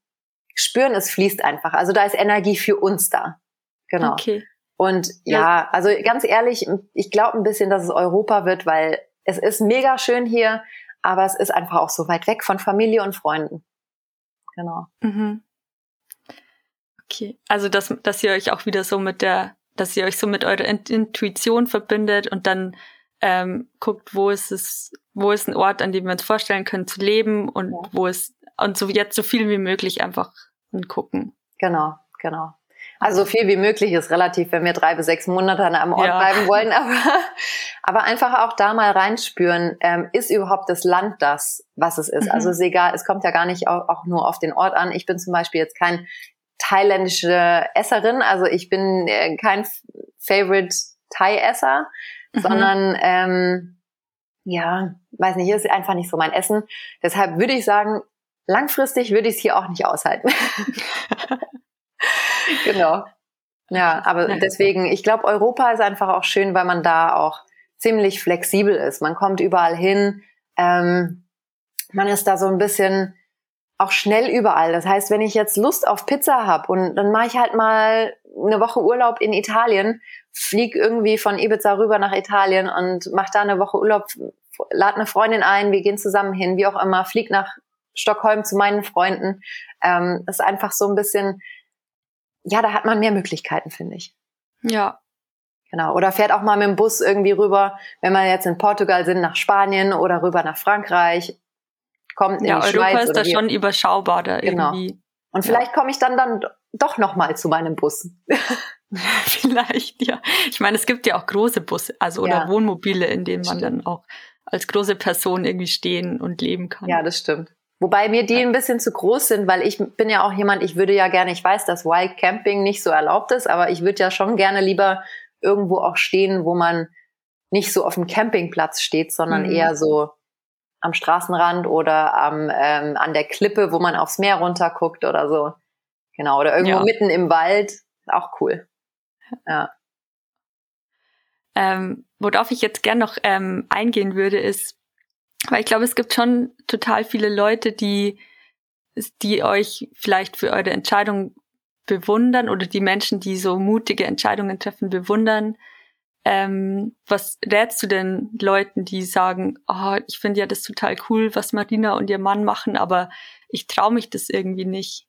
spüren, es fließt einfach. Also da ist Energie für uns da. Genau. Okay. Und ja, also ganz ehrlich, ich glaube ein bisschen, dass es Europa wird, weil es ist mega schön hier, aber es ist einfach auch so weit weg von Familie und Freunden. Genau. Mhm. Okay, also dass, dass ihr euch auch wieder so mit der, dass ihr euch so mit eurer Intuition verbindet und dann ähm, guckt, wo ist es, wo ist ein Ort, an dem wir uns vorstellen können zu leben und ja. wo ist und so jetzt so viel wie möglich einfach gucken. Genau, genau. Also so viel wie möglich ist relativ, wenn wir drei bis sechs Monate an einem Ort ja. bleiben wollen. Aber, aber einfach auch da mal reinspüren, ähm, ist überhaupt das Land das, was es ist? Mhm. Also es ist egal, es kommt ja gar nicht auch, auch nur auf den Ort an. Ich bin zum Beispiel jetzt kein thailändische Esserin, also ich bin äh, kein Favorite Thai-Esser, mhm. sondern ähm, ja, weiß nicht, ist einfach nicht so mein Essen. Deshalb würde ich sagen, langfristig würde ich es hier auch nicht aushalten. genau. Ja, aber deswegen, ich glaube, Europa ist einfach auch schön, weil man da auch ziemlich flexibel ist. Man kommt überall hin. Ähm, man ist da so ein bisschen auch schnell überall. Das heißt, wenn ich jetzt Lust auf Pizza habe und dann mache ich halt mal eine Woche Urlaub in Italien, flieg irgendwie von Ibiza rüber nach Italien und mach da eine Woche Urlaub, lad eine Freundin ein, wir gehen zusammen hin, wie auch immer, flieg nach Stockholm zu meinen Freunden. Ähm, das ist einfach so ein bisschen, ja, da hat man mehr Möglichkeiten, finde ich. Ja. Genau. Oder fährt auch mal mit dem Bus irgendwie rüber, wenn wir jetzt in Portugal sind, nach Spanien oder rüber nach Frankreich. Kommt in ja, die Europa Schweiz ist da schon überschaubar da genau. irgendwie. Und vielleicht ja. komme ich dann dann doch noch mal zu meinem Bus. vielleicht, ja. Ich meine, es gibt ja auch große Busse, also oder ja. Wohnmobile, in denen man dann auch als große Person irgendwie stehen und leben kann. Ja, das stimmt. Wobei mir die ein bisschen zu groß sind, weil ich bin ja auch jemand, ich würde ja gerne, ich weiß, dass Wild Camping nicht so erlaubt ist, aber ich würde ja schon gerne lieber irgendwo auch stehen, wo man nicht so auf dem Campingplatz steht, sondern mhm. eher so am Straßenrand oder am, ähm, an der Klippe, wo man aufs Meer runterguckt oder so. Genau, oder irgendwo ja. mitten im Wald. Auch cool. Ja. Ähm, worauf ich jetzt gern noch ähm, eingehen würde, ist, weil ich glaube, es gibt schon total viele Leute, die, die euch vielleicht für eure Entscheidung bewundern oder die Menschen, die so mutige Entscheidungen treffen, bewundern. Ähm, was rätst du denn Leuten, die sagen, oh, ich finde ja das total cool, was Marina und ihr Mann machen, aber ich traue mich das irgendwie nicht?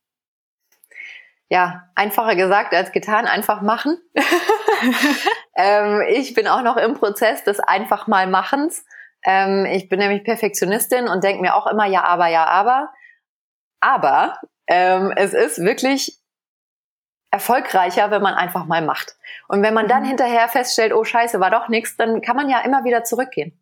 Ja, einfacher gesagt als getan, einfach machen. ähm, ich bin auch noch im Prozess des einfach mal Machens. Ähm, ich bin nämlich Perfektionistin und denke mir auch immer, ja, aber, ja, aber. Aber ähm, es ist wirklich erfolgreicher, wenn man einfach mal macht. Und wenn man dann mhm. hinterher feststellt, oh scheiße, war doch nichts, dann kann man ja immer wieder zurückgehen.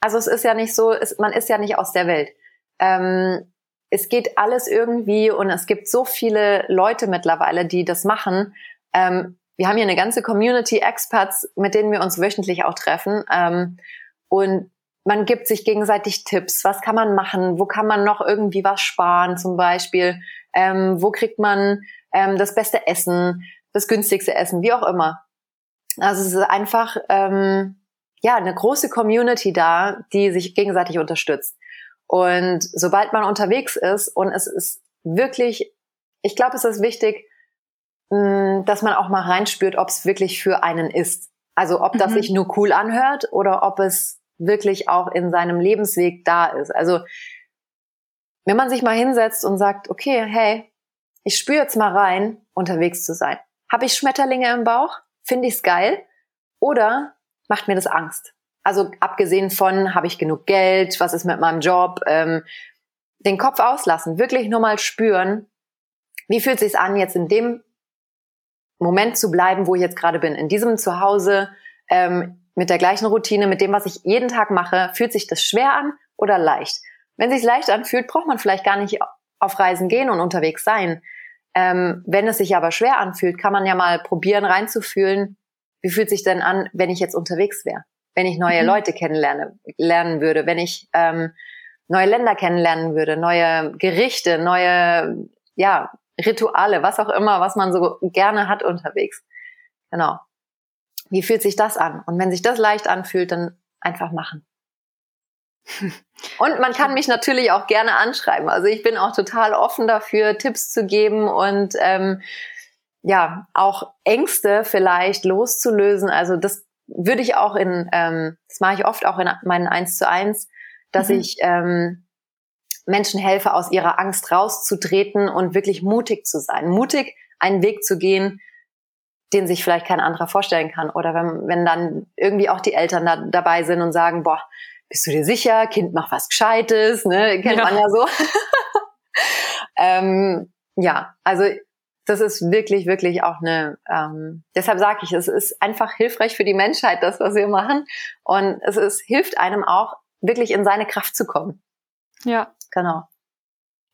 Also es ist ja nicht so, es, man ist ja nicht aus der Welt. Ähm, es geht alles irgendwie und es gibt so viele Leute mittlerweile, die das machen. Ähm, wir haben hier eine ganze Community Experts, mit denen wir uns wöchentlich auch treffen. Ähm, und man gibt sich gegenseitig Tipps. Was kann man machen? Wo kann man noch irgendwie was sparen zum Beispiel? Ähm, wo kriegt man ähm, das beste Essen, das günstigste Essen, wie auch immer. Also es ist einfach ähm, ja eine große Community da, die sich gegenseitig unterstützt. Und sobald man unterwegs ist und es ist wirklich, ich glaube, es ist wichtig, mh, dass man auch mal reinspürt, ob es wirklich für einen ist. Also ob das mhm. sich nur cool anhört oder ob es wirklich auch in seinem Lebensweg da ist. Also wenn man sich mal hinsetzt und sagt, okay, hey, ich spüre jetzt mal rein, unterwegs zu sein. Habe ich Schmetterlinge im Bauch? Finde ich's geil? Oder macht mir das Angst? Also abgesehen von, habe ich genug Geld? Was ist mit meinem Job? Ähm, den Kopf auslassen, wirklich nur mal spüren, wie fühlt sich's an, jetzt in dem Moment zu bleiben, wo ich jetzt gerade bin, in diesem Zuhause, ähm, mit der gleichen Routine, mit dem, was ich jeden Tag mache, fühlt sich das schwer an oder leicht? Wenn sich leicht anfühlt, braucht man vielleicht gar nicht auf Reisen gehen und unterwegs sein. Ähm, wenn es sich aber schwer anfühlt, kann man ja mal probieren reinzufühlen, wie fühlt sich denn an, wenn ich jetzt unterwegs wäre, wenn ich neue mhm. Leute kennenlerne, lernen würde, wenn ich ähm, neue Länder kennenlernen würde, neue Gerichte, neue ja Rituale, was auch immer, was man so gerne hat unterwegs. Genau. Wie fühlt sich das an? Und wenn sich das leicht anfühlt, dann einfach machen. Und man kann mich natürlich auch gerne anschreiben. Also ich bin auch total offen dafür, Tipps zu geben und ähm, ja, auch Ängste vielleicht loszulösen. Also das würde ich auch in, ähm, das mache ich oft auch in meinen Eins zu eins, dass mhm. ich ähm, Menschen helfe, aus ihrer Angst rauszutreten und wirklich mutig zu sein. Mutig, einen Weg zu gehen, den sich vielleicht kein anderer vorstellen kann. Oder wenn, wenn dann irgendwie auch die Eltern da, dabei sind und sagen, boah, bist du dir sicher? Kind macht was Gescheites, ne? Kennt ja. man ja so. ähm, ja, also das ist wirklich, wirklich auch eine, ähm, deshalb sage ich, es ist einfach hilfreich für die Menschheit, das, was wir machen. Und es ist, hilft einem auch, wirklich in seine Kraft zu kommen. Ja. Genau.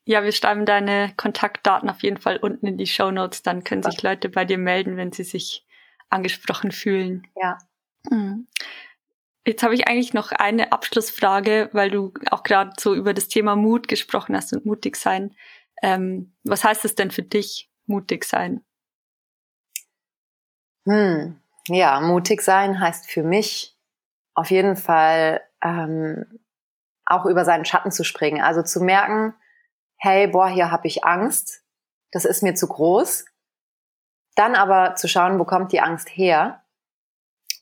Ja, wir schreiben deine Kontaktdaten auf jeden Fall unten in die Show Notes. Dann können sich Leute bei dir melden, wenn sie sich angesprochen fühlen. Ja. Mhm. Jetzt habe ich eigentlich noch eine Abschlussfrage, weil du auch gerade so über das Thema Mut gesprochen hast und mutig sein. Ähm, was heißt es denn für dich, mutig sein? Hm. Ja, mutig sein heißt für mich auf jeden Fall ähm, auch über seinen Schatten zu springen. Also zu merken, hey, boah, hier habe ich Angst, das ist mir zu groß. Dann aber zu schauen, wo kommt die Angst her,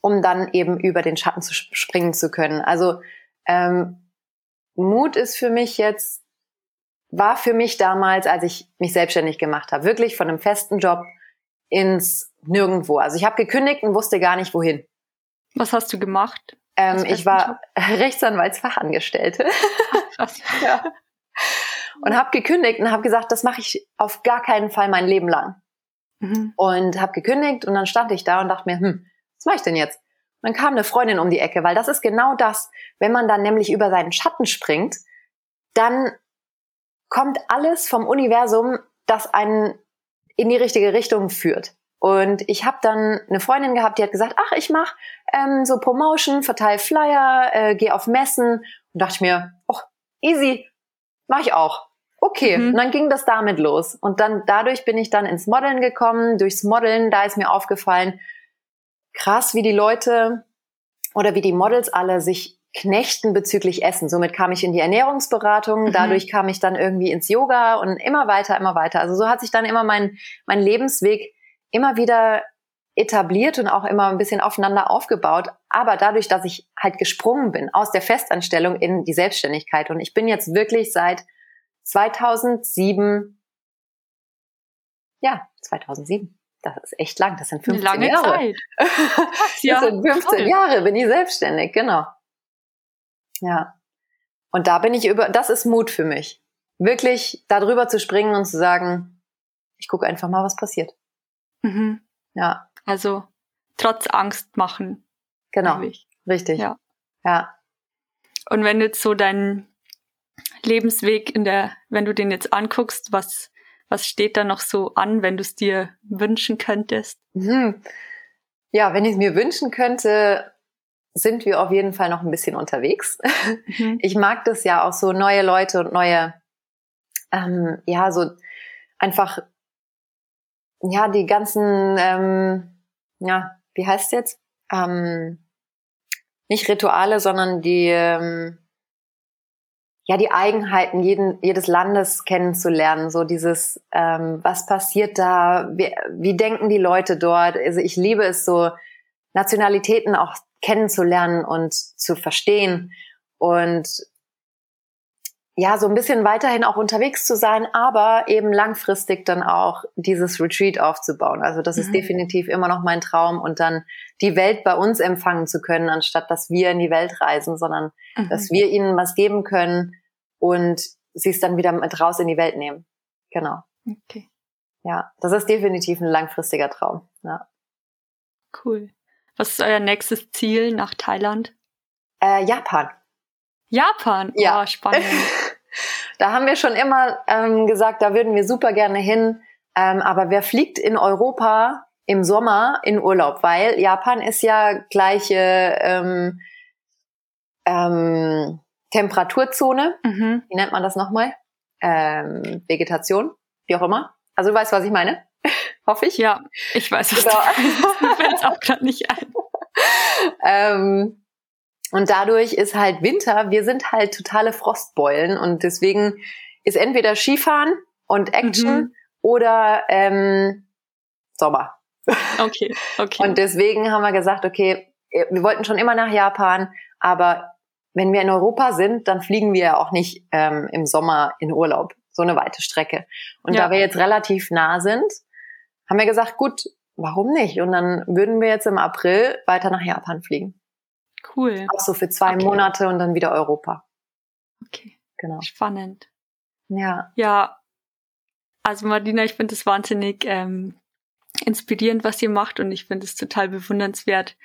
um dann eben über den Schatten zu springen zu können. Also ähm, Mut ist für mich jetzt, war für mich damals, als ich mich selbstständig gemacht habe, wirklich von einem festen Job ins Nirgendwo. Also ich habe gekündigt und wusste gar nicht wohin. Was hast du gemacht? Ähm, ich war Rechtsanwaltsfachangestellte. Ja. Und habe gekündigt und habe gesagt, das mache ich auf gar keinen Fall mein Leben lang. Mhm. Und habe gekündigt und dann stand ich da und dachte mir, hm, was mache ich denn jetzt? Und dann kam eine Freundin um die Ecke, weil das ist genau das, wenn man dann nämlich über seinen Schatten springt, dann kommt alles vom Universum, das einen in die richtige Richtung führt. Und ich habe dann eine Freundin gehabt, die hat gesagt, ach, ich mache ähm, so Promotion, verteile Flyer, äh, gehe auf Messen. Und dachte ich mir, oh, easy, mache ich auch. Okay, mhm. und dann ging das damit los. Und dann dadurch bin ich dann ins Modeln gekommen. Durchs Modeln, da ist mir aufgefallen, krass, wie die Leute oder wie die Models alle sich knechten bezüglich Essen. Somit kam ich in die Ernährungsberatung, mhm. dadurch kam ich dann irgendwie ins Yoga und immer weiter, immer weiter. Also so hat sich dann immer mein, mein Lebensweg immer wieder etabliert und auch immer ein bisschen aufeinander aufgebaut. Aber dadurch, dass ich halt gesprungen bin aus der Festanstellung in die Selbstständigkeit und ich bin jetzt wirklich seit 2007, ja, 2007. Das ist echt lang. Das sind 15 Lange Jahre. Zeit. das ja, sind 15 toll. Jahre bin ich selbstständig, genau. Ja. Und da bin ich über, das ist Mut für mich. Wirklich darüber zu springen und zu sagen, ich gucke einfach mal, was passiert. Mhm. Ja. Also trotz Angst machen. Genau. Richtig. Ja. Ja. Und wenn du jetzt so deinen Lebensweg in der, wenn du den jetzt anguckst, was, was steht da noch so an, wenn du es dir wünschen könntest? Mhm. Ja, wenn ich es mir wünschen könnte, sind wir auf jeden Fall noch ein bisschen unterwegs. Mhm. Ich mag das ja auch so neue Leute und neue, ähm, ja, so einfach ja, die ganzen, ähm, ja, wie heißt jetzt? Ähm, nicht Rituale, sondern die, ähm, ja, die Eigenheiten jeden, jedes Landes kennenzulernen. So dieses, ähm, was passiert da? Wie, wie denken die Leute dort? Also ich liebe es so, Nationalitäten auch kennenzulernen und zu verstehen und ja, so ein bisschen weiterhin auch unterwegs zu sein, aber eben langfristig dann auch dieses Retreat aufzubauen. Also das mhm. ist definitiv immer noch mein Traum und dann die Welt bei uns empfangen zu können, anstatt dass wir in die Welt reisen, sondern mhm. dass wir ihnen was geben können und sie es dann wieder mit raus in die Welt nehmen. Genau. Okay. Ja, das ist definitiv ein langfristiger Traum. Ja. Cool. Was ist euer nächstes Ziel nach Thailand? Äh, Japan. Japan? Ja. Oh, spannend. da haben wir schon immer ähm, gesagt, da würden wir super gerne hin. Ähm, aber wer fliegt in Europa im Sommer in Urlaub? Weil Japan ist ja gleiche ähm, ähm, Temperaturzone. Mhm. Wie nennt man das nochmal? Ähm, Vegetation, wie auch immer. Also du weißt, was ich meine? Hoffe ich. Ja, ich weiß es. Genau. Mir fällt auch gerade nicht ein. ähm, und dadurch ist halt Winter, wir sind halt totale Frostbeulen und deswegen ist entweder Skifahren und Action mhm. oder ähm, Sommer. Okay, okay. Und deswegen haben wir gesagt, okay, wir wollten schon immer nach Japan, aber wenn wir in Europa sind, dann fliegen wir ja auch nicht ähm, im Sommer in Urlaub, so eine weite Strecke. Und ja. da wir jetzt relativ nah sind, haben wir gesagt, gut, warum nicht? Und dann würden wir jetzt im April weiter nach Japan fliegen. Cool. Auch so für zwei okay. Monate und dann wieder Europa. Okay. Genau. Spannend. Ja. Ja. Also Martina, ich finde es wahnsinnig ähm, inspirierend, was ihr macht und ich finde es total bewundernswert,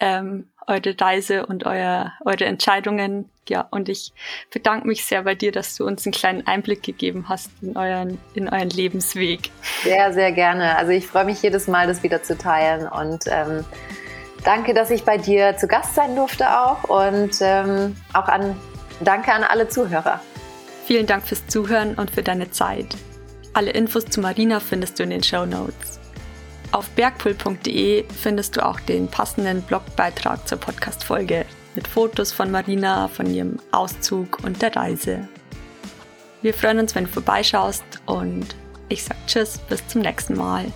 ähm, eure Reise und euer, eure Entscheidungen. Ja, und ich bedanke mich sehr bei dir, dass du uns einen kleinen Einblick gegeben hast in euren, in euren Lebensweg. Sehr, sehr gerne. Also ich freue mich jedes Mal, das wieder zu teilen und ähm, Danke, dass ich bei dir zu Gast sein durfte auch und ähm, auch an danke an alle Zuhörer. Vielen Dank fürs Zuhören und für deine Zeit. Alle Infos zu Marina findest du in den Show Notes. Auf bergpool.de findest du auch den passenden Blogbeitrag zur Podcast-Folge mit Fotos von Marina, von ihrem Auszug und der Reise. Wir freuen uns, wenn du vorbeischaust und ich sag Tschüss, bis zum nächsten Mal.